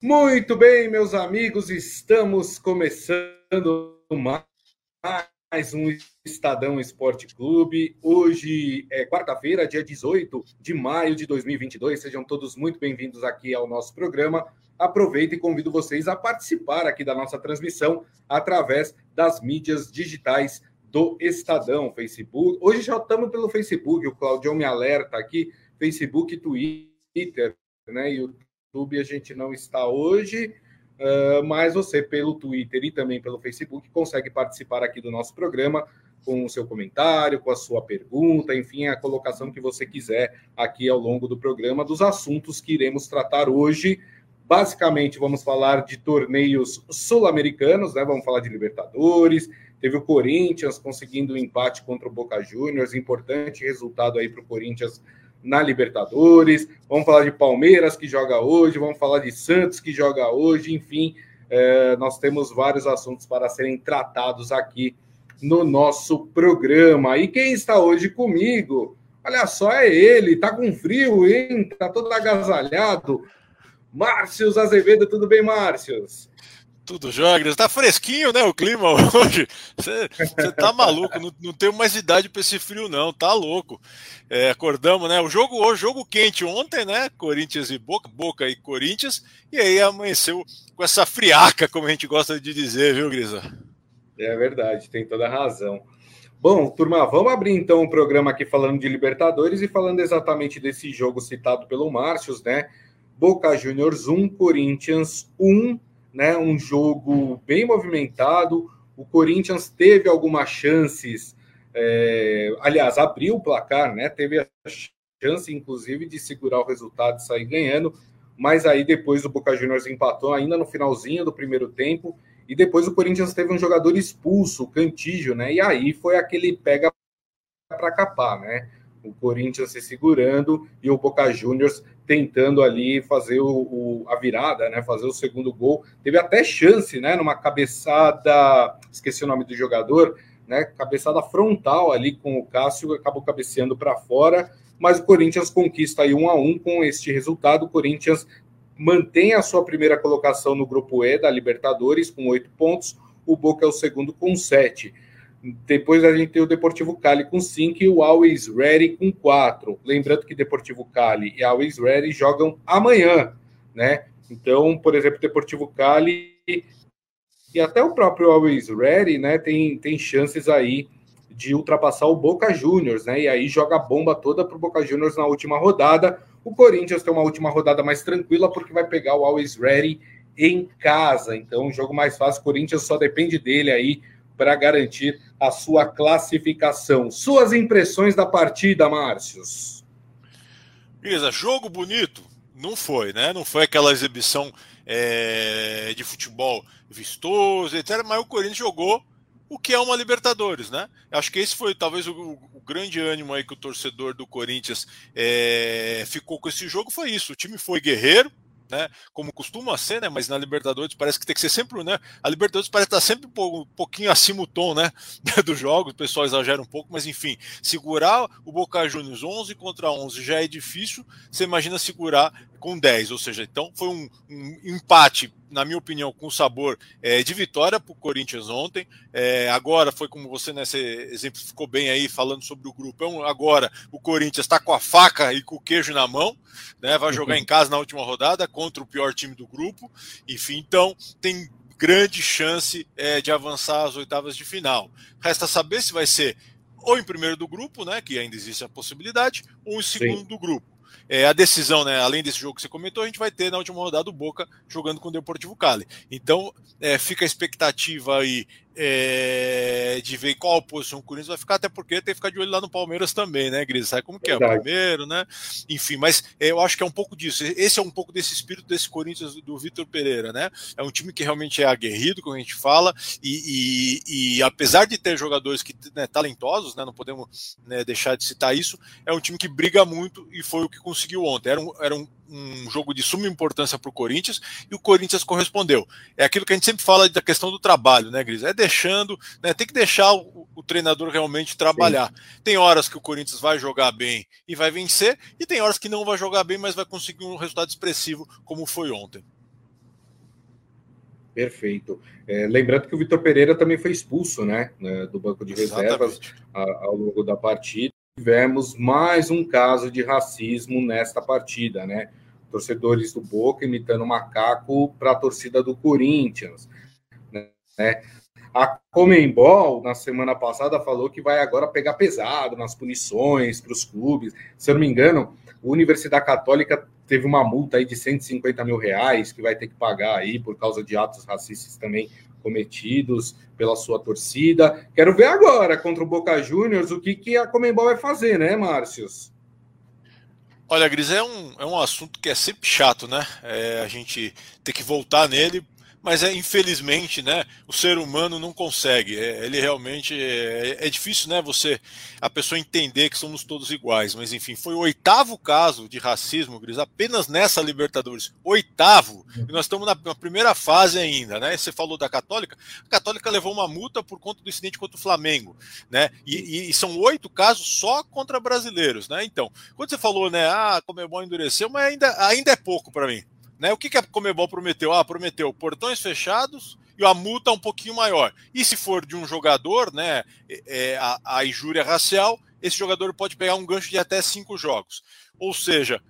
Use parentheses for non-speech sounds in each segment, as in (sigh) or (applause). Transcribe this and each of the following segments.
Muito bem, meus amigos, estamos começando mais um Estadão Esporte Clube. Hoje é quarta-feira, dia 18 de maio de 2022. Sejam todos muito bem-vindos aqui ao nosso programa. Aproveito e convido vocês a participar aqui da nossa transmissão através das mídias digitais do Estadão, Facebook. Hoje já estamos pelo Facebook, o Claudio me alerta aqui, Facebook, Twitter, né, YouTube YouTube a gente não está hoje, uh, mas você, pelo Twitter e também pelo Facebook, consegue participar aqui do nosso programa com o seu comentário, com a sua pergunta, enfim, a colocação que você quiser aqui ao longo do programa dos assuntos que iremos tratar hoje. Basicamente, vamos falar de torneios sul-americanos, né? Vamos falar de Libertadores. Teve o Corinthians conseguindo um empate contra o Boca Juniors, importante resultado aí para o Corinthians na Libertadores, vamos falar de Palmeiras que joga hoje, vamos falar de Santos que joga hoje, enfim, é, nós temos vários assuntos para serem tratados aqui no nosso programa. E quem está hoje comigo? Olha só, é ele, tá com frio, hein? Tá todo agasalhado. Márcios Azevedo, tudo bem, Márcios? Tudo jóia, tá fresquinho, né? O clima (laughs) hoje. Você tá maluco, não, não tenho mais idade para esse frio, não, tá louco. É, acordamos, né? O jogo hoje, jogo quente ontem, né? Corinthians e Boca, Boca e Corinthians, e aí amanheceu com essa friaca, como a gente gosta de dizer, viu, Grisa? É verdade, tem toda a razão. Bom, turma, vamos abrir então o programa aqui falando de Libertadores e falando exatamente desse jogo citado pelo Márcios, né? Boca Juniors 1, Corinthians 1 né? Um jogo bem movimentado. O Corinthians teve algumas chances, é, aliás, abriu o placar, né? Teve a chance, inclusive, de segurar o resultado e sair ganhando, mas aí depois o Boca Juniors empatou ainda no finalzinho do primeiro tempo, e depois o Corinthians teve um jogador expulso, o Cantígio, né? E aí foi aquele pega para capar, né? O Corinthians se segurando e o Boca Juniors tentando ali fazer o, o, a virada, né? Fazer o segundo gol. Teve até chance, né? Numa cabeçada, esqueci o nome do jogador, né? Cabeçada frontal ali com o Cássio, acabou cabeceando para fora. Mas o Corinthians conquista aí um a um com este resultado. O Corinthians mantém a sua primeira colocação no grupo E da Libertadores com oito pontos. O Boca é o segundo com sete. Depois a gente tem o Deportivo Cali com 5 e o Always Ready com 4. Lembrando que Deportivo Cali e Always Ready jogam amanhã, né? Então, por exemplo, Deportivo Cali e até o próprio Always Ready, né, tem, tem chances aí de ultrapassar o Boca Juniors, né? E aí joga a bomba toda para o Boca Juniors na última rodada. O Corinthians tem uma última rodada mais tranquila porque vai pegar o Always Ready em casa. Então, um jogo mais fácil. O Corinthians só depende dele aí para garantir a sua classificação. Suas impressões da partida, Márcios? Isa, jogo bonito? Não foi, né? Não foi aquela exibição é, de futebol vistoso, etc. Mas o Corinthians jogou o que é uma Libertadores, né? Acho que esse foi talvez o, o grande ânimo aí que o torcedor do Corinthians é, ficou com esse jogo foi isso. O time foi guerreiro, né? Como costuma ser, né? Mas na Libertadores parece que tem que ser sempre, né? A Libertadores parece estar sempre um pouquinho acima o tom, né? (laughs) Do jogo, o pessoal exagera um pouco, mas enfim, segurar o Boca Juniors 11 contra 11 já é difícil. Você imagina segurar com 10, ou seja, então foi um, um empate na minha opinião, com sabor é, de vitória para o Corinthians ontem. É, agora foi como você nesse né, exemplificou bem aí, falando sobre o grupo. Então, agora o Corinthians está com a faca e com o queijo na mão, né? Vai jogar em (laughs) casa na última rodada contra o pior time do grupo. Enfim, então tem grande chance é, de avançar às oitavas de final. Resta saber se vai ser ou em primeiro do grupo, né? Que ainda existe a possibilidade, ou em segundo Sim. do grupo. É, a decisão, né, além desse jogo que você comentou, a gente vai ter na última rodada o Boca jogando com o Deportivo Cali. Então, é, fica a expectativa aí é, de ver qual posição o Corinthians vai ficar, até porque tem que ficar de olho lá no Palmeiras também, né, Gris? Sabe como que é o primeiro, né? Enfim, mas é, eu acho que é um pouco disso. Esse é um pouco desse espírito desse Corinthians do Vitor Pereira, né? É um time que realmente é aguerrido, como a gente fala, e, e, e apesar de ter jogadores que né, talentosos, né, não podemos né, deixar de citar isso, é um time que briga muito e foi o que conseguiu ontem. Era um, era um um jogo de suma importância para o Corinthians e o Corinthians correspondeu. É aquilo que a gente sempre fala da questão do trabalho, né, Gris? É deixando, né, tem que deixar o, o treinador realmente trabalhar. Sim. Tem horas que o Corinthians vai jogar bem e vai vencer, e tem horas que não vai jogar bem, mas vai conseguir um resultado expressivo, como foi ontem. Perfeito. É, lembrando que o Vitor Pereira também foi expulso, né, né do banco de reservas a, ao longo da partida. Tivemos mais um caso de racismo nesta partida, né? Torcedores do Boca imitando macaco para a torcida do Corinthians, né? A Comembol, na semana passada, falou que vai agora pegar pesado nas punições para os clubes. Se eu não me engano, a Universidade Católica teve uma multa aí de 150 mil reais que vai ter que pagar aí por causa de atos racistas também cometidos pela sua torcida. Quero ver agora contra o Boca Juniors o que, que a Comembol vai fazer, né, Márcios? Olha, Gris, é um, é um assunto que é sempre chato, né? É, a gente tem que voltar nele mas é infelizmente, né, o ser humano não consegue. É, ele realmente é, é, difícil, né, você a pessoa entender que somos todos iguais. Mas enfim, foi o oitavo caso de racismo, Gris, apenas nessa Libertadores, oitavo. E nós estamos na, na, primeira fase ainda, né? Você falou da Católica, a Católica levou uma multa por conta do incidente contra o Flamengo, né? E, e são oito casos só contra brasileiros, né? Então, quando você falou, né, ah, como é bom endurecer, mas ainda ainda é pouco para mim. Né? O que, que a Comebol prometeu? Ah, prometeu portões fechados e a multa um pouquinho maior. E se for de um jogador, né, é, é, a, a injúria racial, esse jogador pode pegar um gancho de até cinco jogos. Ou seja,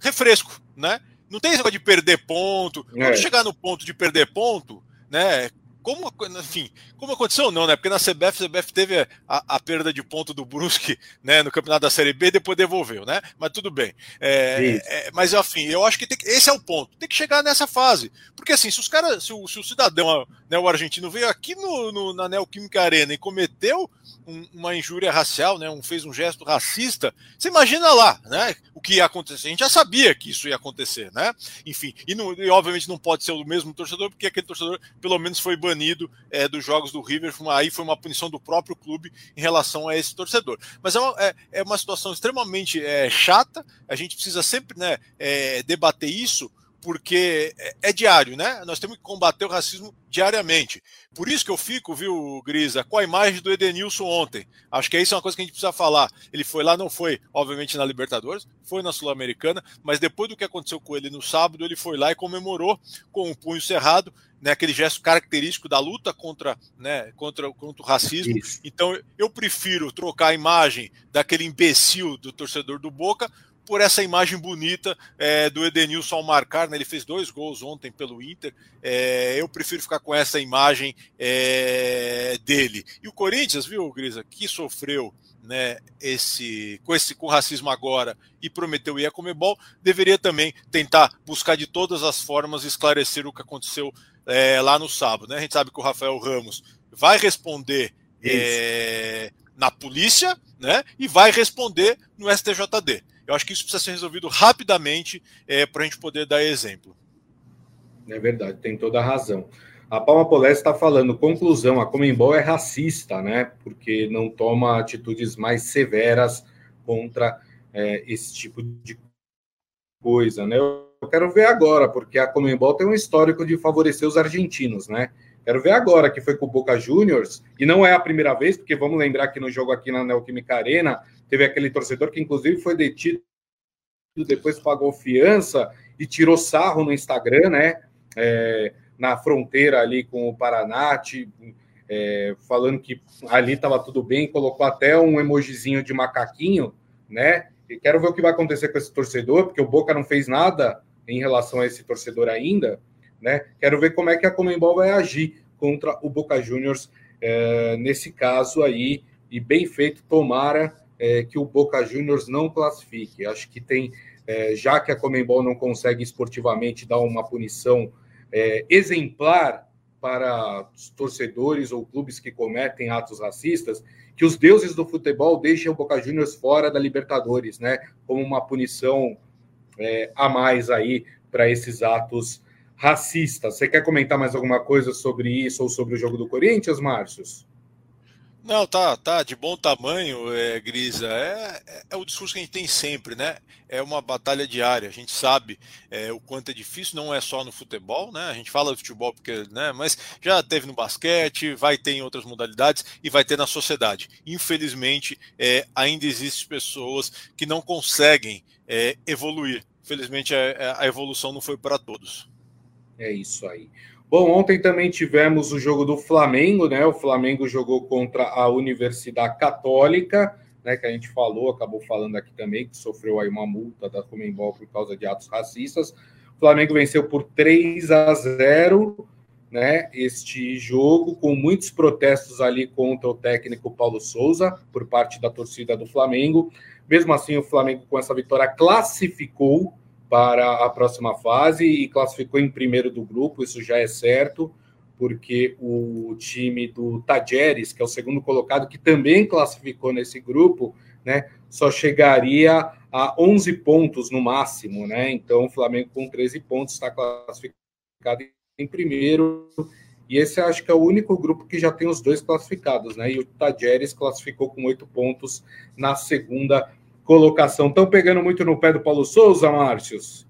refresco, né? Não tem esse negócio de perder ponto. Quando é. chegar no ponto de perder ponto, né? Como, enfim, como aconteceu não, né? Porque na CBF, a CBF teve a, a, perda de ponto do Brusque, né, no campeonato da Série B, depois devolveu, né? Mas tudo bem. É, é, mas enfim, eu acho que, que, esse é o ponto. Tem que chegar nessa fase, porque assim, se os caras, se o, se o cidadão, né, o argentino veio aqui no, no na Neoquímica Arena e cometeu um, uma injúria racial, né, um, fez um gesto racista, você imagina lá, né? O que ia acontecer? A gente já sabia que isso ia acontecer, né? Enfim, e, não, e obviamente não pode ser o mesmo torcedor, porque aquele torcedor pelo menos foi banido banido é, dos jogos do River. Aí foi uma punição do próprio clube em relação a esse torcedor. Mas é uma, é, é uma situação extremamente é, chata. A gente precisa sempre né, é, debater isso porque é, é diário, né? Nós temos que combater o racismo diariamente. Por isso que eu fico, viu, Grisa, com a imagem do Edenilson ontem. Acho que isso é uma coisa que a gente precisa falar. Ele foi lá, não foi, obviamente, na Libertadores, foi na Sul-Americana, mas depois do que aconteceu com ele no sábado, ele foi lá e comemorou com o um punho cerrado, né, aquele gesto característico da luta contra, né, contra, contra o racismo. Isso. Então, eu prefiro trocar a imagem daquele imbecil do torcedor do Boca por essa imagem bonita é, do Edenilson ao marcar, né? ele fez dois gols ontem pelo Inter. É, eu prefiro ficar com essa imagem é, dele. E o Corinthians, viu, Grisa, que sofreu né, esse, com esse com racismo agora e prometeu ir a Comebol, deveria também tentar buscar de todas as formas esclarecer o que aconteceu é, lá no sábado. Né? A gente sabe que o Rafael Ramos vai responder é, na polícia né, e vai responder no STJD. Eu acho que isso precisa ser resolvido rapidamente é, para a gente poder dar exemplo. É verdade, tem toda a razão. A Palma Polés está falando, conclusão, a Comembol é racista, né? Porque não toma atitudes mais severas contra é, esse tipo de coisa, né? Eu quero ver agora, porque a Comembol tem um histórico de favorecer os argentinos, né? Quero ver agora que foi com o Boca Juniors, e não é a primeira vez, porque vamos lembrar que no jogo aqui na Neoquímica Arena, teve aquele torcedor que inclusive foi detido, depois pagou fiança e tirou sarro no Instagram, né? É, na fronteira ali com o Paraná, é, falando que ali estava tudo bem, colocou até um emojizinho de macaquinho, né? E quero ver o que vai acontecer com esse torcedor, porque o Boca não fez nada em relação a esse torcedor ainda. Né? Quero ver como é que a Comembol vai agir contra o Boca Juniors é, nesse caso aí, e bem feito, tomara é, que o Boca Juniors não classifique. Acho que tem, é, já que a Comembol não consegue esportivamente dar uma punição exemplar para os torcedores ou clubes que cometem atos racistas, que os deuses do futebol deixem o Boca Juniors fora da Libertadores, né? Como uma punição é, a mais aí para esses atos racista. Você quer comentar mais alguma coisa sobre isso ou sobre o jogo do Corinthians, Márcios? Não, tá, tá de bom tamanho, é, Grisa. É, é, é, o discurso que a gente tem sempre, né? É uma batalha diária. A gente sabe é, o quanto é difícil, não é só no futebol, né? A gente fala de futebol porque, né? Mas já teve no basquete, vai ter em outras modalidades e vai ter na sociedade. Infelizmente, é, ainda existem pessoas que não conseguem é, evoluir. Infelizmente, a, a evolução não foi para todos. É isso aí. Bom, ontem também tivemos o jogo do Flamengo, né? O Flamengo jogou contra a Universidade Católica, né? Que a gente falou, acabou falando aqui também, que sofreu aí uma multa da Comembol por causa de atos racistas. O Flamengo venceu por 3 a 0, né? Este jogo, com muitos protestos ali contra o técnico Paulo Souza, por parte da torcida do Flamengo. Mesmo assim, o Flamengo, com essa vitória, classificou para a próxima fase e classificou em primeiro do grupo, isso já é certo, porque o time do Tajeres, que é o segundo colocado, que também classificou nesse grupo, né, só chegaria a 11 pontos no máximo, né? Então o Flamengo com 13 pontos está classificado em primeiro. E esse acho que é o único grupo que já tem os dois classificados, né? E o Tajeres classificou com oito pontos na segunda colocação. Estão pegando muito no pé do Paulo Souza, Márcios?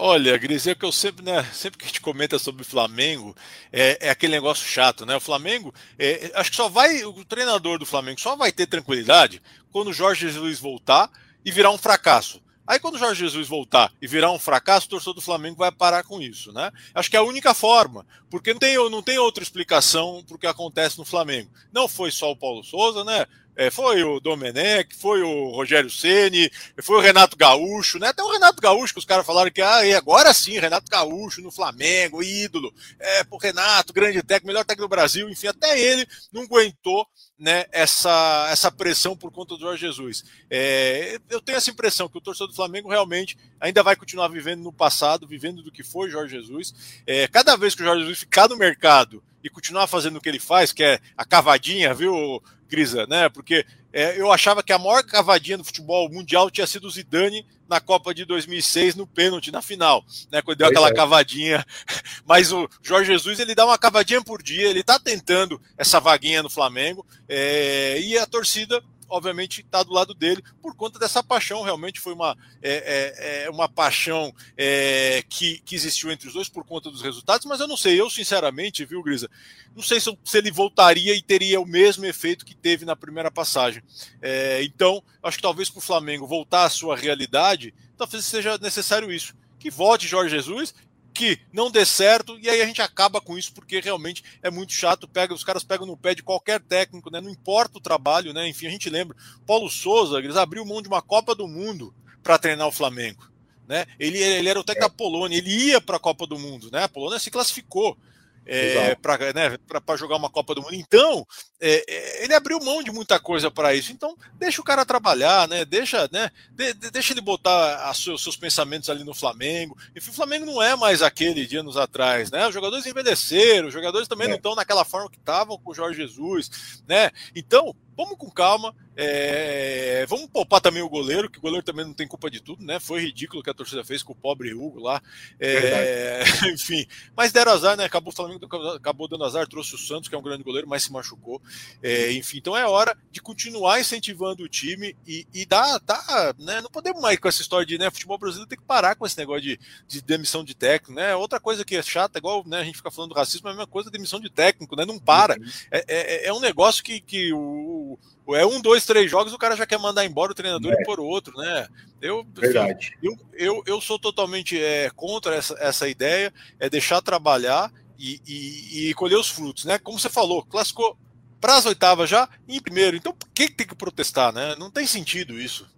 Olha, Gris, é que eu sempre, né, sempre que a gente comenta sobre o Flamengo, é, é aquele negócio chato, né? O Flamengo, é, acho que só vai, o treinador do Flamengo só vai ter tranquilidade quando o Jorge Jesus voltar e virar um fracasso. Aí quando o Jorge Jesus voltar e virar um fracasso, o torcedor do Flamengo vai parar com isso, né? Acho que é a única forma, porque não tem, não tem outra explicação para o que acontece no Flamengo. Não foi só o Paulo Souza, né? É, foi o Domenech, foi o Rogério Ceni, foi o Renato Gaúcho, né? Até o Renato Gaúcho, que os caras falaram que ah, agora sim, Renato Gaúcho no Flamengo, ídolo, é, pro Renato, grande técnico, melhor técnico do Brasil, enfim, até ele não aguentou né, essa, essa pressão por conta do Jorge Jesus. É, eu tenho essa impressão que o torcedor do Flamengo realmente ainda vai continuar vivendo no passado, vivendo do que foi Jorge Jesus. É, cada vez que o Jorge Jesus ficar no mercado e continuar fazendo o que ele faz, que é a cavadinha, viu, Grisa, né? Porque é, eu achava que a maior cavadinha do futebol mundial tinha sido o Zidane na Copa de 2006 no pênalti na final, né? Quando deu aquela é. cavadinha. (laughs) Mas o Jorge Jesus ele dá uma cavadinha por dia, ele tá tentando essa vaguinha no Flamengo é, e a torcida obviamente está do lado dele por conta dessa paixão. Realmente foi uma, é, é, é, uma paixão é, que, que existiu entre os dois por conta dos resultados, mas eu não sei, eu sinceramente, viu, Grisa, não sei se, se ele voltaria e teria o mesmo efeito que teve na primeira passagem. É, então, acho que talvez para o Flamengo voltar à sua realidade, talvez seja necessário isso. Que volte Jorge Jesus que não dê certo e aí a gente acaba com isso porque realmente é muito chato. Pega os caras pegam no pé de qualquer técnico, né? Não importa o trabalho, né? Enfim, a gente lembra. Paulo Souza, eles abriu mão de uma Copa do Mundo para treinar o Flamengo, né? Ele, ele era o técnico da Polônia, ele ia para a Copa do Mundo, né? A Polônia se classificou é, para né, jogar uma Copa do Mundo. Então, é, é, ele abriu mão de muita coisa para isso. Então, deixa o cara trabalhar, né? Deixa, né? De, de, deixa ele botar os seus, seus, pensamentos ali no Flamengo. Enfim, o Flamengo não é mais aquele de anos atrás, né? Os jogadores envelheceram, os jogadores também não estão naquela forma que estavam com o Jorge Jesus, né? Então, vamos com calma. É, vamos poupar também o goleiro, que o goleiro também não tem culpa de tudo, né? Foi ridículo o que a torcida fez com o pobre Hugo lá. É, (laughs) enfim, mas deram azar, né? Acabou o Flamengo acabou dando azar, trouxe o Santos, que é um grande goleiro, mas se machucou. É, enfim, então é hora de continuar incentivando o time e, e dar, dar, né? Não podemos mais com essa história de né, futebol brasileiro tem que parar com esse negócio de, de demissão de técnico, né? Outra coisa que é chata, igual né, a gente fica falando do racismo, é a mesma coisa, demissão de técnico, né? Não para. Uhum. É, é, é um negócio que, que o é um, dois, três jogos, o cara já quer mandar embora o treinador é. e por outro, né? Eu, Verdade. Eu, eu, eu sou totalmente é, contra essa, essa ideia, é deixar trabalhar e, e, e colher os frutos, né? Como você falou, classificou para as oitavas já em primeiro. Então, por que tem que protestar, né? Não tem sentido isso.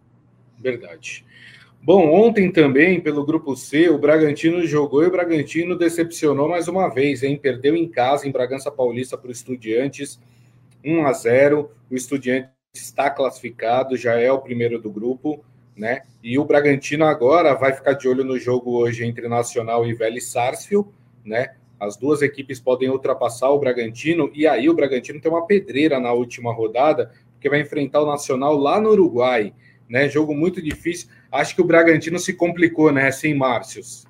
Verdade. Bom, ontem também, pelo grupo C, o Bragantino jogou e o Bragantino decepcionou mais uma vez, hein? Perdeu em casa, em Bragança Paulista, para o Estudiantes 1 a 0. O Estudiante está classificado, já é o primeiro do grupo, né? E o Bragantino agora vai ficar de olho no jogo hoje entre Nacional e Vélez Sarsfield, né? As duas equipes podem ultrapassar o Bragantino e aí o Bragantino tem uma pedreira na última rodada, porque vai enfrentar o Nacional lá no Uruguai, né? Jogo muito difícil. Acho que o Bragantino se complicou, né, sem Márcios.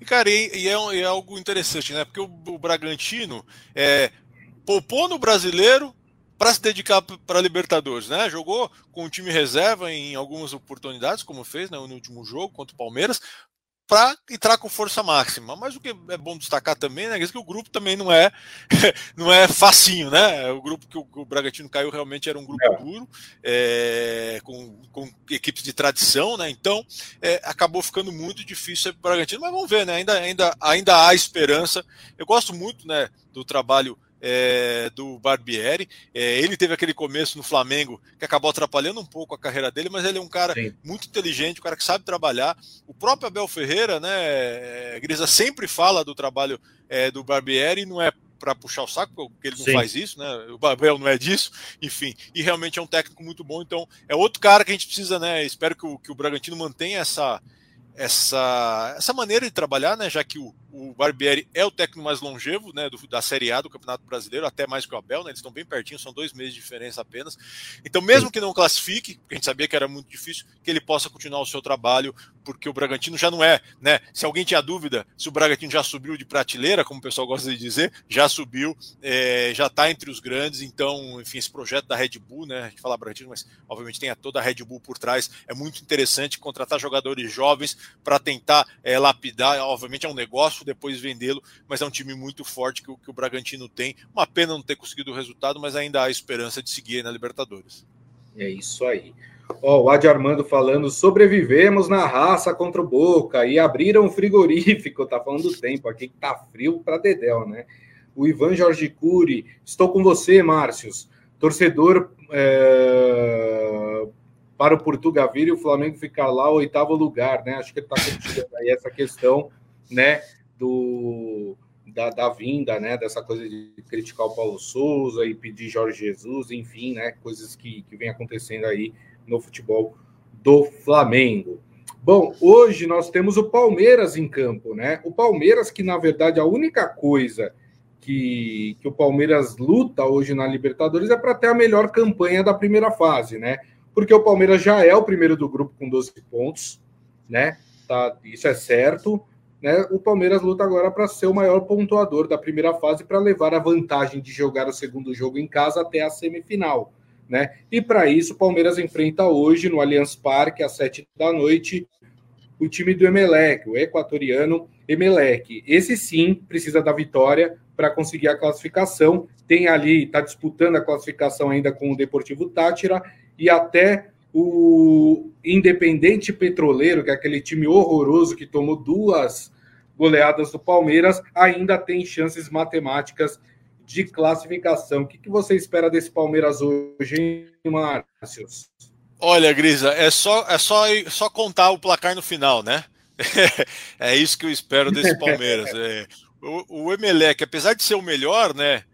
E, cara, e, e é, é, algo interessante, né? Porque o, o Bragantino é, poupou no brasileiro para se dedicar para Libertadores, né? Jogou com o time reserva em algumas oportunidades, como fez né, no último jogo contra o Palmeiras, para entrar com força máxima. Mas o que é bom destacar também, né, é que o grupo também não é (laughs) não é facinho, né? O grupo que o, o Bragantino caiu realmente era um grupo é. duro, é, com, com, equipes de tradição, né? Então é, acabou ficando muito difícil para o Bragantino, mas vamos ver, né? Ainda, ainda, ainda há esperança. Eu gosto muito, né, do trabalho é, do Barbieri. É, ele teve aquele começo no Flamengo que acabou atrapalhando um pouco a carreira dele, mas ele é um cara Sim. muito inteligente, um cara que sabe trabalhar. O próprio Abel Ferreira, né, é, Grisa sempre fala do trabalho é, do Barbieri, não é para puxar o saco, porque ele não Sim. faz isso, né? O Babel não é disso, enfim. E realmente é um técnico muito bom, então é outro cara que a gente precisa, né? Espero que o, que o Bragantino mantenha essa, essa, essa maneira de trabalhar, né? Já que o, o Barbieri é o técnico mais longevo né, do, da Série A do Campeonato Brasileiro, até mais que o Abel, né, eles estão bem pertinho, são dois meses de diferença apenas. Então, mesmo que não classifique, porque a gente sabia que era muito difícil, que ele possa continuar o seu trabalho, porque o Bragantino já não é, né? Se alguém tinha dúvida se o Bragantino já subiu de prateleira, como o pessoal gosta de dizer, já subiu, é, já está entre os grandes, então, enfim, esse projeto da Red Bull, né? A gente fala Bragantino, mas obviamente tem a toda a Red Bull por trás, é muito interessante contratar jogadores jovens para tentar é, lapidar, obviamente é um negócio depois vendê-lo, mas é um time muito forte que que o Bragantino tem. Uma pena não ter conseguido o resultado, mas ainda há esperança de seguir na Libertadores. É isso aí. O Adi Armando falando, sobrevivemos na raça contra o Boca e abriram o frigorífico, tá falando do tempo aqui que tá frio para Dedéu, né? O Ivan Jorge Cury, estou com você, Márcios. Torcedor é, para o Portugal e o Flamengo ficar lá, oitavo lugar, né? Acho que ele está curtindo aí essa questão, né? do, da, da, vinda, né, dessa coisa de criticar o Paulo Souza e pedir Jorge Jesus, enfim, né, coisas que, que vem acontecendo aí no futebol do Flamengo. Bom, hoje nós temos o Palmeiras em campo, né? O Palmeiras, que na verdade a única coisa que, que o Palmeiras luta hoje na Libertadores é para ter a melhor campanha da primeira fase, né? Porque o Palmeiras já é o primeiro do grupo com 12 pontos, né? Tá, isso é certo. Né, o Palmeiras luta agora para ser o maior pontuador da primeira fase para levar a vantagem de jogar o segundo jogo em casa até a semifinal. Né? E para isso, o Palmeiras enfrenta hoje no Allianz Parque, às sete da noite, o time do Emelec, o equatoriano Emelec. Esse sim precisa da vitória para conseguir a classificação. Tem ali, está disputando a classificação ainda com o Deportivo Tátira e até o Independente Petroleiro, que é aquele time horroroso que tomou duas goleadas do Palmeiras, ainda tem chances matemáticas de classificação. O que, que você espera desse Palmeiras hoje, hein, Márcio? Olha, Grisa, é só, é só, só contar o placar no final, né? (laughs) é isso que eu espero desse Palmeiras. (laughs) É, o, o Emelec, apesar de ser o melhor, né?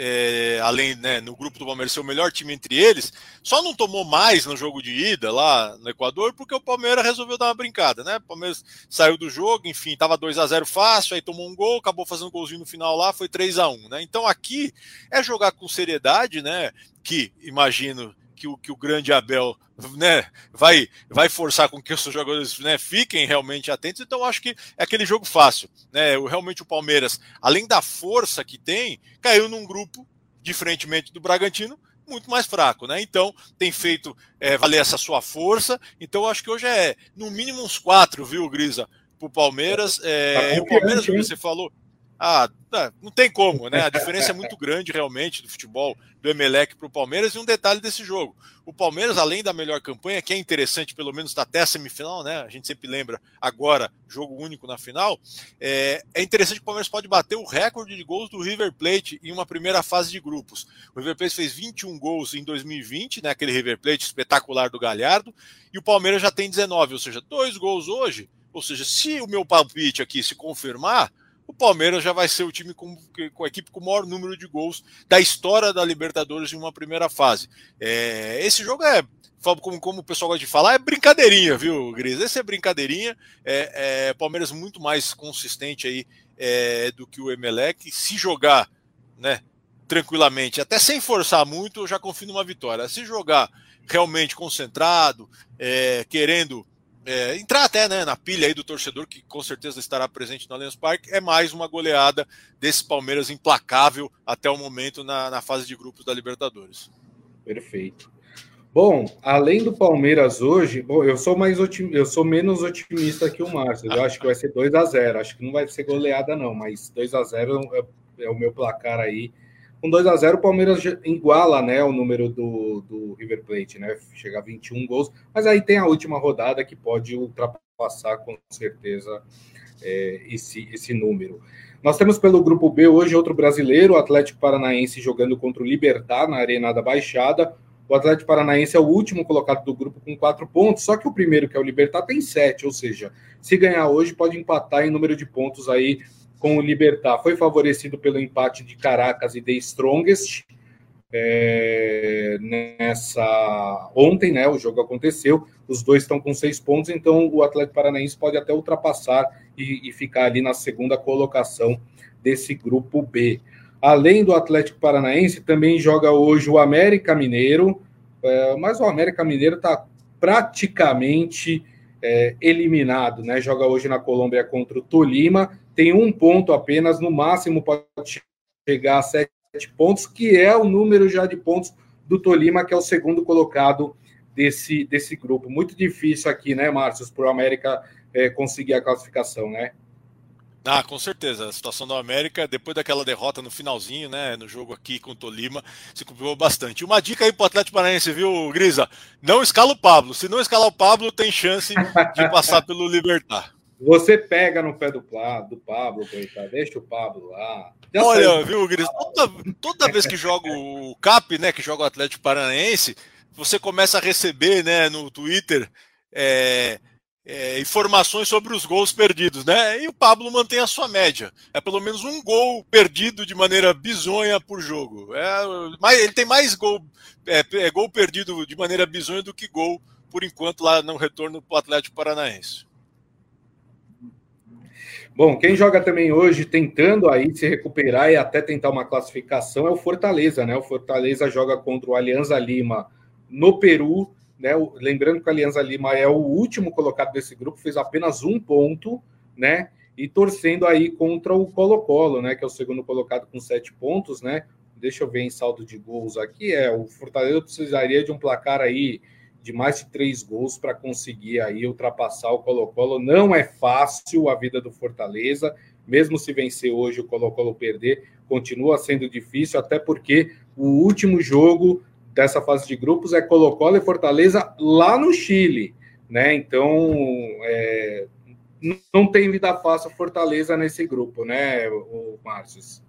É, além né, no grupo do Palmeiras ser o melhor time entre eles, só não tomou mais no jogo de ida lá no Equador porque o Palmeiras resolveu dar uma brincada, né? O Palmeiras saiu do jogo, enfim, estava 2 a 0 fácil, aí tomou um gol, acabou fazendo um golzinho no final lá, foi 3 a 1 né? Então aqui é jogar com seriedade, né? Que imagino que o, que o grande Abel né, vai, vai forçar com que os jogadores né, fiquem realmente atentos. Então, acho que é aquele jogo fácil. Né? Realmente, o Palmeiras, além da força que tem, caiu num grupo, diferentemente do Bragantino, muito mais fraco, né? Então tem feito é, valer essa sua força. Então acho que hoje é no mínimo uns quatro, viu, Grisa, para o Palmeiras. É, tá o Palmeiras, como você falou, ah, tá, não tem como, né? A diferença é muito grande realmente do futebol do Emelec para o Palmeiras. E um detalhe desse jogo: o Palmeiras, além da melhor campanha, que é interessante, pelo menos até a semifinal, né? A gente sempre lembra agora, jogo único na final. É, é interessante que o Palmeiras pode bater o recorde de gols do River Plate em uma primeira fase de grupos. O River Plate fez 21 gols em 2020, né? Aquele River Plate espetacular do Galhardo, e o Palmeiras já tem 19, ou seja, dois gols hoje. Ou seja, se o meu palpite aqui se confirmar o Palmeiras já vai ser o time com, com a equipe com o maior número de gols da história da Libertadores em uma primeira fase. É, esse jogo é, como, como o pessoal gosta de falar, é brincadeirinha, viu, Gris? Esse é brincadeirinha. É, é Palmeiras muito mais consistente aí é, do que o Emelec. Se jogar, né, tranquilamente, até sem forçar muito, eu já confio numa vitória. Se jogar realmente concentrado, é, querendo é, entrar até né, na pilha aí do torcedor, que com certeza estará presente no Allianz Parque, é mais uma goleada desse Palmeiras implacável até o momento na, na fase de grupos da Libertadores. Perfeito. Bom, além do Palmeiras hoje, bom, eu sou mais otim, eu sou menos otimista que o Márcio. Eu acho que vai ser 2 a 0 Acho que não vai ser goleada, não, mas 2 a 0 é, é o meu placar aí. Com 2 a 0 o Palmeiras iguala né, o número do, do River Plate, né? Chega a 21 gols, mas aí tem a última rodada que pode ultrapassar com certeza é, esse, esse número. Nós temos pelo grupo B hoje outro brasileiro, o Atlético Paranaense, jogando contra o Libertar na Arena da Baixada. O Atlético Paranaense é o último colocado do grupo com quatro pontos, só que o primeiro, que é o Libertar, tem sete, ou seja, se ganhar hoje, pode empatar em número de pontos aí com o Libertar. Foi favorecido pelo empate de Caracas e The Strongest. É, nessa ontem, né? O jogo aconteceu, os dois estão com seis pontos, então o Atlético Paranaense pode até ultrapassar e, e ficar ali na segunda colocação desse grupo B. Além do Atlético Paranaense, também joga hoje o América Mineiro, é, mas o América Mineiro está praticamente é, eliminado, né? Joga hoje na Colômbia contra o Tolima, tem um ponto apenas, no máximo pode chegar a sete pontos, que é o número já de pontos do Tolima, que é o segundo colocado desse, desse grupo. Muito difícil aqui, né, Márcio, para o América é, conseguir a classificação, né? Ah, com certeza. A situação do América, depois daquela derrota no finalzinho, né, no jogo aqui com o Tolima, se complicou bastante. Uma dica aí pro Atlético Paranaense, viu, Grisa? Não escala o Pablo. Se não escalar o Pablo, tem chance de passar pelo Libertar. Você pega no pé do, do Pablo, coitado. Deixa o Pablo lá. Já Olha, saiu. viu, Grisa? Toda, toda vez que joga o CAP, né, que joga o Atlético Paranaense, você começa a receber, né, no Twitter, é, é, informações sobre os gols perdidos, né? E o Pablo mantém a sua média. É pelo menos um gol perdido de maneira bizonha por jogo. É, mais, ele tem mais gol, é, é, gol perdido de maneira bizonha do que gol, por enquanto, lá no retorno para o Atlético Paranaense. Bom, quem joga também hoje tentando aí se recuperar e até tentar uma classificação é o Fortaleza, né? O Fortaleza joga contra o Alianza Lima no Peru né? Lembrando que a Alianza Lima é o último colocado desse grupo, fez apenas um ponto, né? E torcendo aí contra o Colo-Colo, né? Que é o segundo colocado com sete pontos, né? Deixa eu ver em saldo de gols aqui. É, o Fortaleza precisaria de um placar aí de mais de três gols para conseguir aí ultrapassar o Colo-Colo. Não é fácil a vida do Fortaleza, mesmo se vencer hoje o Colo-Colo perder, continua sendo difícil, até porque o último jogo dessa fase de grupos é Colo-Colo e Fortaleza lá no Chile, né? Então, é, não tem vida fácil Fortaleza nesse grupo, né, o Márcio?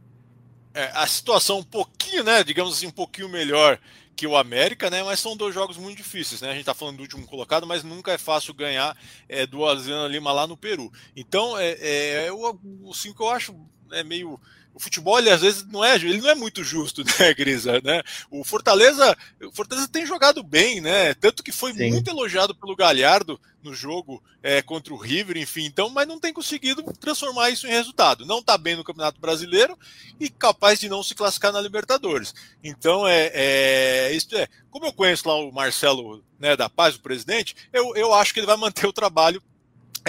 É, a situação um pouquinho, né, digamos assim, um pouquinho melhor que o América, né? Mas são dois jogos muito difíceis, né? A gente tá falando do último colocado, mas nunca é fácil ganhar é, do Alianza Lima lá no Peru. Então, é, é, o, o cinco eu acho é meio o futebol ele às vezes não é ele não é muito justo (laughs) né Grisa né? O Fortaleza o Fortaleza tem jogado bem né? Tanto que foi Sim. muito elogiado pelo Galhardo no jogo é, contra o River enfim então mas não tem conseguido transformar isso em resultado. Não está bem no Campeonato Brasileiro e capaz de não se classificar na Libertadores. Então é, é isso é como eu conheço lá o Marcelo né, da Paz o presidente eu, eu acho que ele vai manter o trabalho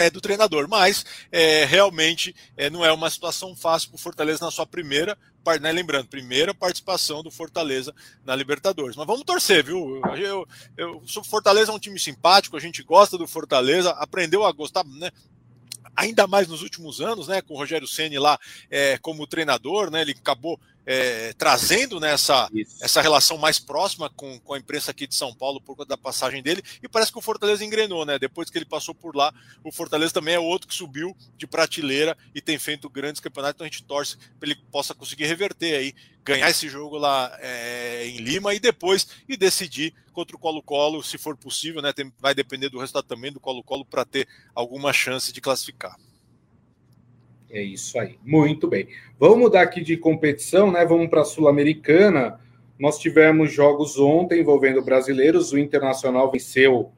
é, do treinador, mas é, realmente é, não é uma situação fácil para o Fortaleza na sua primeira, né, lembrando, primeira participação do Fortaleza na Libertadores. Mas vamos torcer, viu? Eu, eu, o Fortaleza é um time simpático, a gente gosta do Fortaleza, aprendeu a gostar, né? Ainda mais nos últimos anos, né? Com o Rogério Ceni lá é, como treinador, né? Ele acabou é, trazendo nessa né, essa relação mais próxima com, com a imprensa aqui de São Paulo por conta da passagem dele, e parece que o Fortaleza engrenou, né? Depois que ele passou por lá, o Fortaleza também é outro que subiu de prateleira e tem feito grandes campeonatos, então a gente torce para ele possa conseguir reverter aí, ganhar esse jogo lá é, em Lima e depois e decidir contra o Colo-Colo, se for possível, né? Tem, vai depender do resultado também do Colo-Colo para ter alguma chance de classificar. É isso aí. Muito bem. Vamos mudar aqui de competição, né? Vamos para a Sul-Americana. Nós tivemos jogos ontem envolvendo brasileiros. O Internacional venceu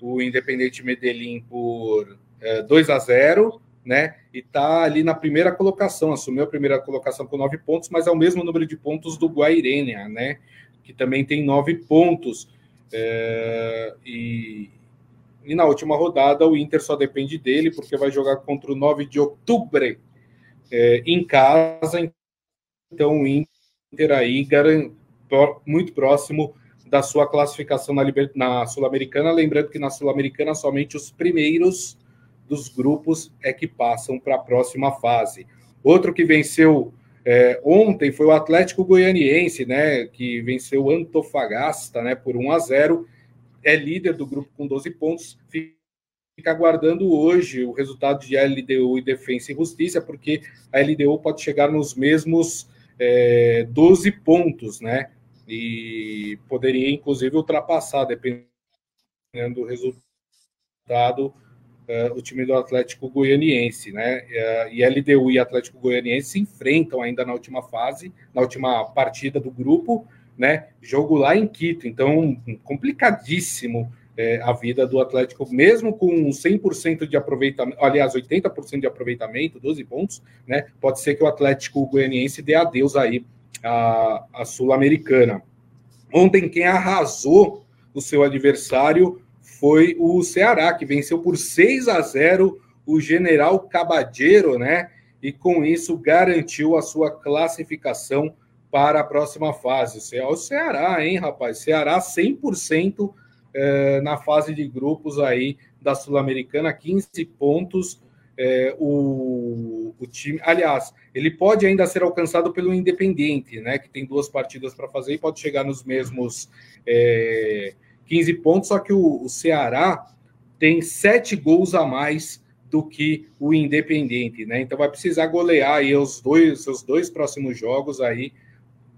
o Independente Medellín por é, 2 a 0, né? E está ali na primeira colocação, assumiu a primeira colocação com nove pontos, mas é o mesmo número de pontos do Guairênia, né? Que também tem nove pontos. É, e, e na última rodada, o Inter só depende dele, porque vai jogar contra o 9 de outubro é, em casa. Então, o Inter aí muito próximo da sua classificação na, na Sul-Americana. Lembrando que na Sul-Americana somente os primeiros dos grupos é que passam para a próxima fase. Outro que venceu é, ontem foi o Atlético Goianiense, né, que venceu o Antofagasta né, por 1 a 0. É líder do grupo com 12 pontos. Fica aguardando hoje o resultado de LDU e Defensa e Justiça, porque a LDU pode chegar nos mesmos é, 12 pontos, né? E poderia, inclusive, ultrapassar, dependendo do resultado, uh, o time do Atlético Goianiense, né? E LDU e Atlético Goianiense se enfrentam ainda na última fase, na última partida do grupo, né? Jogo lá em Quito, então complicadíssimo é, a vida do Atlético, mesmo com 100% de aproveitamento, aliás, 80% de aproveitamento, 12 pontos, né? Pode ser que o Atlético Goianiense dê adeus aí à, à Sul-Americana. Ontem, quem arrasou o seu adversário foi o Ceará, que venceu por 6 a 0 o General Cabadeiro, né? E com isso garantiu a sua classificação para a próxima fase. O Ceará, hein, rapaz? Ceará 100% eh, na fase de grupos aí da Sul-Americana, 15 pontos. Eh, o, o time, aliás, ele pode ainda ser alcançado pelo Independente, né? Que tem duas partidas para fazer e pode chegar nos mesmos. Eh, 15 pontos, só que o, o Ceará tem sete gols a mais do que o Independente, né? Então vai precisar golear aí os dois, os dois próximos jogos aí,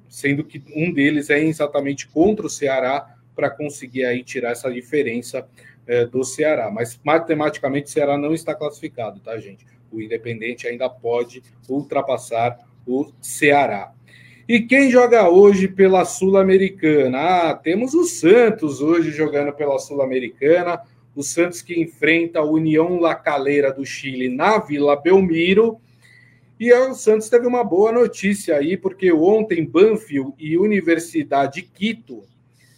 sendo que um deles é exatamente contra o Ceará para conseguir aí tirar essa diferença é, do Ceará. Mas matematicamente o Ceará não está classificado, tá, gente? O Independente ainda pode ultrapassar o Ceará. E quem joga hoje pela Sul-Americana? Ah, temos o Santos hoje jogando pela Sul-Americana. O Santos que enfrenta a União La Calera do Chile na Vila Belmiro. E o Santos teve uma boa notícia aí, porque ontem Banfield e Universidade Quito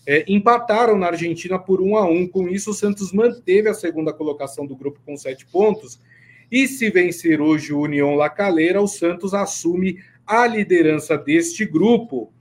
é, empataram na Argentina por 1 a 1. Com isso, o Santos manteve a segunda colocação do grupo com sete pontos. E se vencer hoje o União La Calera, o Santos assume a liderança deste grupo,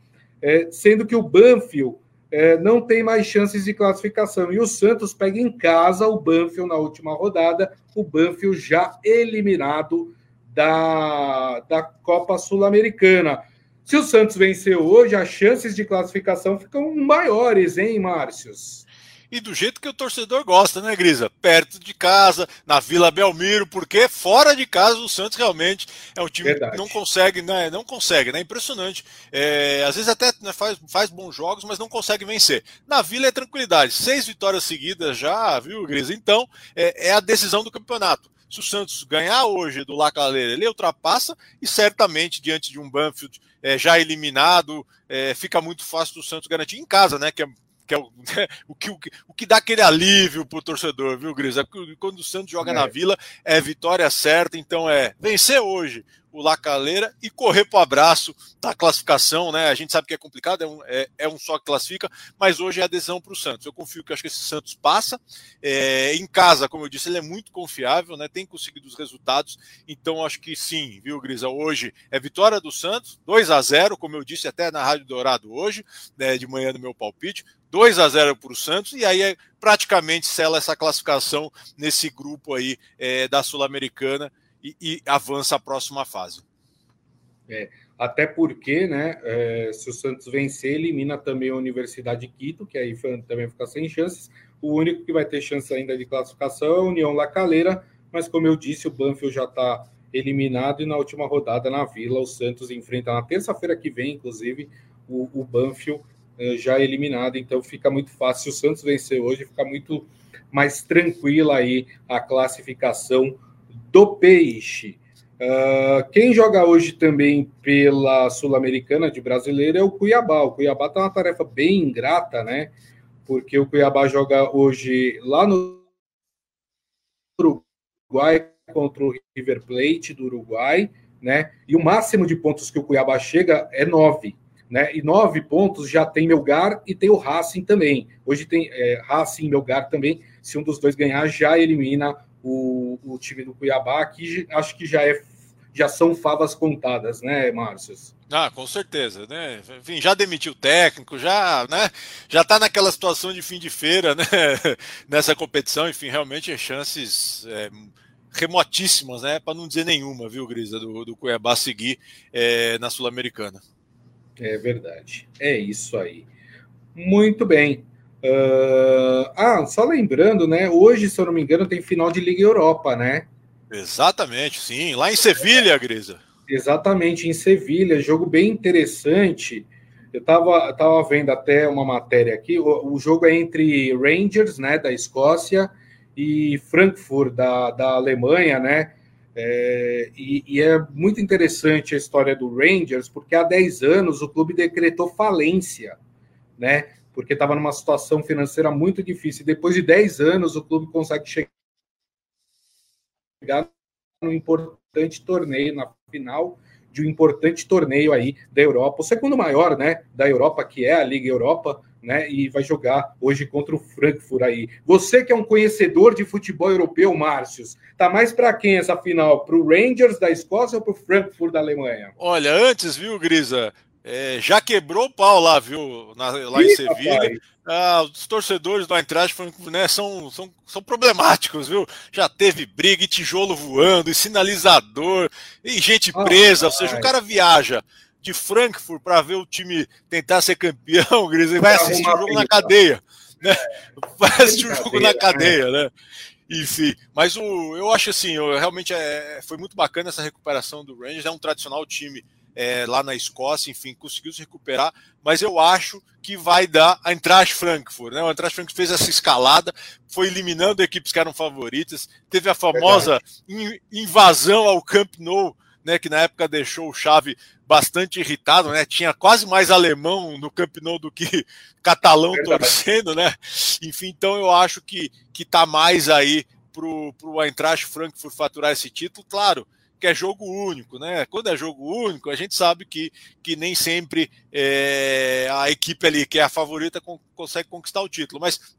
é, sendo que o Banfield é, não tem mais chances de classificação. E o Santos pega em casa o Banfield na última rodada, o Banfield já eliminado da, da Copa Sul-Americana. Se o Santos vencer hoje, as chances de classificação ficam maiores, hein, Márcios? e do jeito que o torcedor gosta, né, Grisa? Perto de casa, na Vila Belmiro, porque fora de casa o Santos realmente é um time Verdade. que não consegue, né? Não consegue, né? Impressionante. É, às vezes até né, faz, faz bons jogos, mas não consegue vencer. Na Vila é tranquilidade, seis vitórias seguidas já, viu, Grisa? Então é, é a decisão do campeonato. Se o Santos ganhar hoje do Lacaleira, ele ultrapassa e certamente diante de um Banfield é, já eliminado, é, fica muito fácil do Santos garantir em casa, né? Que é que é o, (laughs) o, que, o, o que dá aquele alívio pro torcedor, viu, Gris? É quando o Santos joga é. na Vila, é vitória certa, então é vencer hoje o Lacaleira e correr para o abraço da classificação, né? A gente sabe que é complicado, é um, é, é um só que classifica, mas hoje é adesão para o Santos. Eu confio que acho que esse Santos passa. É, em casa, como eu disse, ele é muito confiável, né? Tem conseguido os resultados, então acho que sim, viu, Grisa? Hoje é vitória do Santos, 2 a 0 como eu disse até na Rádio Dourado hoje, né, de manhã no meu palpite. 2 a 0 para o Santos, e aí é, praticamente sela essa classificação nesse grupo aí é, da Sul-Americana e, e, avança à próxima fase. É, até porque, né, é, se o Santos vencer, elimina também a Universidade de Quito, que aí também fica sem chances. O único que vai ter chance ainda de classificação é a União La Calera, mas como eu disse, o Banfield já está eliminado e na última rodada na Vila, o Santos enfrenta na terça-feira que vem, inclusive, o, o Banfield eh, já eliminado, então fica muito fácil. Se o Santos vencer hoje, fica muito mais tranquila aí a classificação do Peixe. Uh, quem joga hoje também pela Sul-Americana de brasileiro é o Cuiabá. O Cuiabá está uma tarefa bem ingrata, né? Porque o Cuiabá joga hoje lá no Uruguai contra o River Plate do Uruguai, né? E o máximo de pontos que o Cuiabá chega é nove né? E nove pontos já tem Melgar e tem o Racing também. Hoje tem é, Racing e Melgar também. Se um dos dois ganhar, já elimina o, o time do Cuiabá, que acho que já é já são favas contadas, né, Márcio? Ah, com certeza, né? Enfim, já demitiu o técnico, já, né? Já tá naquela situação de fim de feira, né? (laughs) Nessa competição, enfim, realmente é chances é, remotíssimas, né? Para não dizer nenhuma, viu, Grisa, do, do Cuiabá seguir é, na Sul-Americana. É verdade. É isso aí. Muito bem. Uh, ah, só lembrando, né? Hoje, se eu não me engano, tem final de Liga Europa, né? Exatamente, sim. Lá em Sevilha, Grisa. Exatamente, em Sevilha. Jogo bem interessante. Eu estava tava vendo até uma matéria aqui. O, o, jogo é entre Rangers, né, da Escócia, e Frankfurt, da, da Alemanha, né? É, e, e, é muito interessante a história do Rangers, porque há 10 anos o clube decretou falência, né? Porque estava numa situação financeira muito difícil. Depois de 10 anos, o clube consegue chegar no importante torneio, na final de um importante torneio aí da Europa, o segundo maior, né, da Europa, que é a Liga Europa, né, e vai jogar hoje contra o Frankfurt aí. Você que é um conhecedor de futebol europeu, Márcios, tá mais para quem essa final? Para o Rangers da Escócia ou para o Frankfurt da Alemanha? Olha, antes, viu, Grisa, é, já quebrou o pau lá, viu, na, lá Ih, em Sevilha. Ah, os torcedores do Eintracht né, são, são, são problemáticos, viu? Já teve briga e tijolo voando, e sinalizador, e gente presa. ou seja, o cara viaja de Frankfurt para ver o time tentar ser campeão, (laughs) Gris, e vai assistir (laughs) o jogo na cadeia. Né? Vai assistir o jogo na cadeia, né? Enfim, mas o, eu acho assim, eu, realmente é, foi muito bacana essa recuperação do Rangers, é um tradicional time é, lá na Escócia, enfim, conseguiu se recuperar, mas eu acho que vai dar a Eintracht Frankfurt, né? O Eintracht Frankfurt fez essa escalada, foi eliminando equipes que eram favoritas, teve a famosa in, invasão ao Camp Nou, né, que na época deixou o Chave bastante irritado, né? Tinha quase mais alemão no Camp Nou do que catalão Verdade. torcendo, né? Enfim, então eu acho que que tá mais aí pro pro Eintracht Frankfurt faturar esse título, claro que é jogo único, né? Quando é jogo único, a gente sabe que, que nem sempre é, a equipe ali que é a favorita con consegue conquistar o título, mas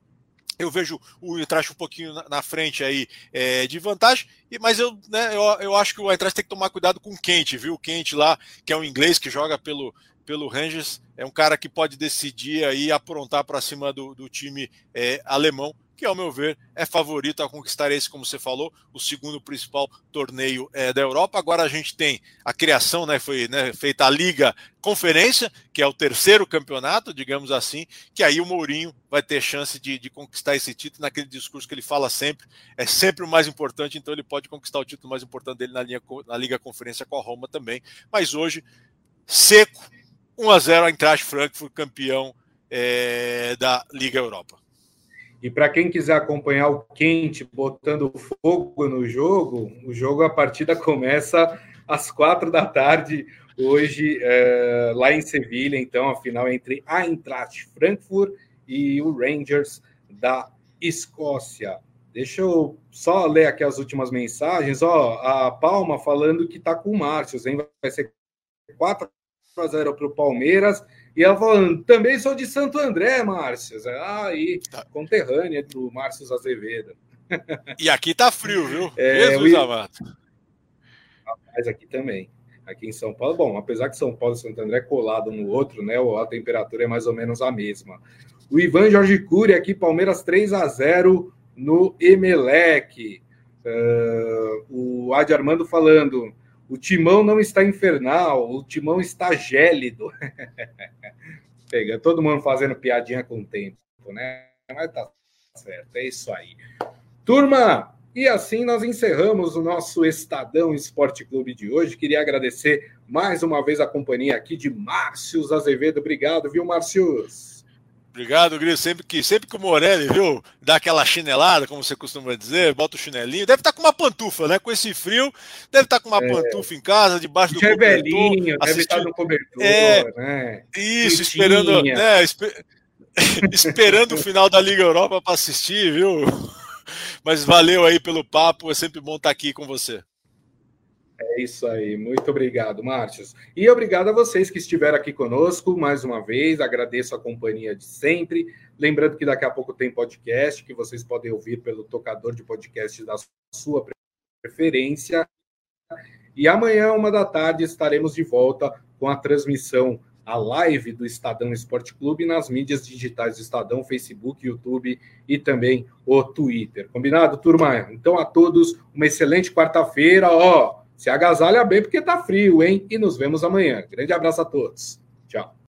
eu vejo o Eintracht um pouquinho na, frente aí é, de vantagem, mas eu, né, eu, eu acho que o Eintracht tem que tomar cuidado com o Quente, viu? O Quente lá, que é um inglês que joga pelo, pelo Rangers, é um cara que pode decidir aí aprontar para cima do, do time é, alemão que, ao meu ver, é favorito a conquistar esse, como você falou, o segundo principal torneio é, da Europa. Agora a gente tem a criação, né, foi né, feita a Liga Conferência, que é o terceiro campeonato, digamos assim, que aí o Mourinho vai ter chance de, de conquistar esse título naquele discurso que ele fala sempre, é sempre o mais importante, então ele pode conquistar o título mais importante dele na, linha, na Liga Conferência com a Roma também. Mas hoje, seco, 1 a 0 a Eintracht Frankfurt, campeão é, da Liga Europa. E para quem quiser acompanhar o quente botando fogo no jogo, o jogo, a partida começa às quatro da tarde, hoje, é, lá em Sevilha. Então, a final é entre a Eintracht Frankfurt e o Rangers da Escócia. Deixa eu só ler aqui as últimas mensagens. Ó, a Palma falando que está com o Márcio, hein? Vai ser 4 a 0 para o Palmeiras e ela falando, também sou de Santo André, Márcio. Ah, aí, tá. conterrânea do Márcio Azevedo. E aqui tá frio, viu? (laughs) É, Jesus amado. Mas aqui também. Aqui em São Paulo, bom, apesar que São Paulo e Santo André é colado no outro, né? A temperatura é mais ou menos a mesma. O Ivan Jorge Cury aqui, Palmeiras 3 a 0 no Emelec. Uh, o Adi Armando falando, o timão não está infernal, o timão está gélido. (laughs) Pega todo mundo fazendo piadinha com o tempo, né? Mas tá certo, é isso aí. Turma, e assim nós encerramos o nosso Estadão Esporte Clube de hoje. Queria agradecer mais uma vez a companhia aqui de Márcio Azevedo. Obrigado, viu, Márcios? Obrigado, Gris. Sempre que, sempre que o Morelli, viu, dá aquela chinelada, como você costuma dizer, bota o chinelinho, deve estar tá com uma pantufa, né? Com esse frio, deve estar tá com uma é. pantufa em casa, debaixo do cobertor. Velhinho, assistindo... deve estar no cobertor, é, né? Isso, esperando, né, esper... (laughs) esperando o final da Liga Europa para assistir, viu? Mas valeu aí pelo papo, é sempre bom estar aqui com você. É isso aí, muito obrigado, Márcios. E obrigado a vocês que estiveram aqui conosco mais uma vez, agradeço a companhia de sempre. Lembrando que daqui a pouco tem podcast que vocês podem ouvir pelo tocador de podcast da sua preferência. E amanhã, uma da tarde, estaremos de volta com a transmissão, a live do Estadão Esporte Clube nas mídias digitais do Estadão, Facebook, YouTube e também o Twitter. Combinado, turma? Então, a todos, uma excelente quarta-feira. Ó, se agasalha bem porque tá frio, hein? E nos vemos amanhã. Grande abraço a todos. Tchau.